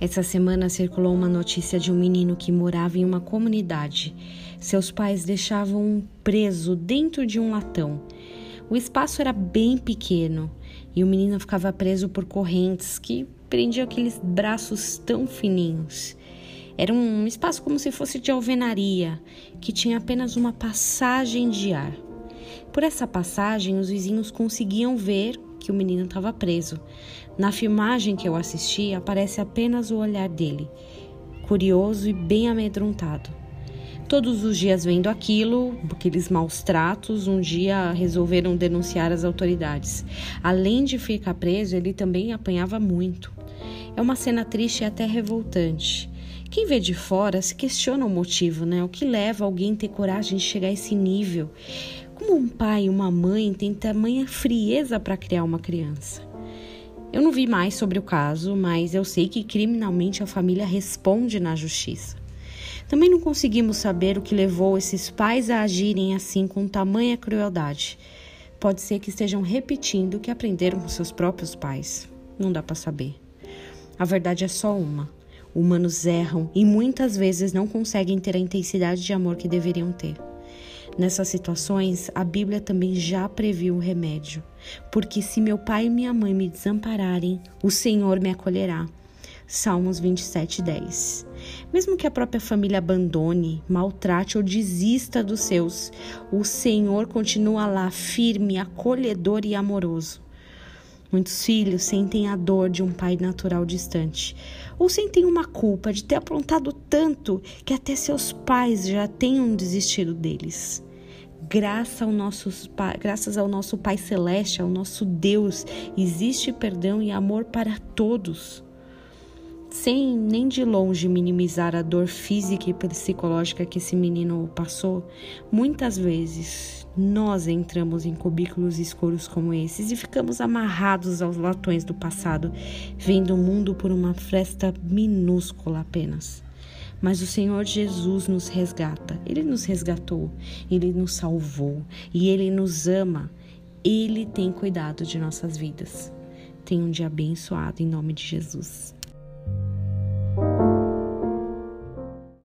Essa semana circulou uma notícia de um menino que morava em uma comunidade. Seus pais deixavam preso dentro de um latão. O espaço era bem pequeno e o menino ficava preso por correntes que prendiam aqueles braços tão fininhos. Era um espaço como se fosse de alvenaria, que tinha apenas uma passagem de ar. Por essa passagem, os vizinhos conseguiam ver que o menino estava preso. Na filmagem que eu assisti, aparece apenas o olhar dele, curioso e bem amedrontado. Todos os dias vendo aquilo, aqueles maus tratos, um dia resolveram denunciar as autoridades. Além de ficar preso, ele também apanhava muito. É uma cena triste e até revoltante. Quem vê de fora se questiona o motivo, né? O que leva alguém a ter coragem de chegar a esse nível? Como um pai e uma mãe têm tamanha frieza para criar uma criança? Eu não vi mais sobre o caso, mas eu sei que criminalmente a família responde na justiça. Também não conseguimos saber o que levou esses pais a agirem assim com tamanha crueldade. Pode ser que estejam repetindo o que aprenderam com seus próprios pais. Não dá para saber. A verdade é só uma. Humanos erram e muitas vezes não conseguem ter a intensidade de amor que deveriam ter. Nessas situações, a Bíblia também já previu o remédio. Porque se meu pai e minha mãe me desampararem, o Senhor me acolherá. Salmos 27, 10. Mesmo que a própria família abandone, maltrate ou desista dos seus, o Senhor continua lá firme, acolhedor e amoroso. Muitos filhos sentem a dor de um pai natural distante, ou sentem uma culpa de ter aprontado tanto que até seus pais já tenham desistido deles. Graças ao, nosso, graças ao nosso Pai Celeste, ao nosso Deus, existe perdão e amor para todos sem nem de longe minimizar a dor física e psicológica que esse menino passou, muitas vezes nós entramos em cubículos escuros como esses e ficamos amarrados aos latões do passado, vendo o mundo por uma fresta minúscula apenas. Mas o Senhor Jesus nos resgata, Ele nos resgatou, Ele nos salvou e Ele nos ama. Ele tem cuidado de nossas vidas. Tenha um dia abençoado em nome de Jesus.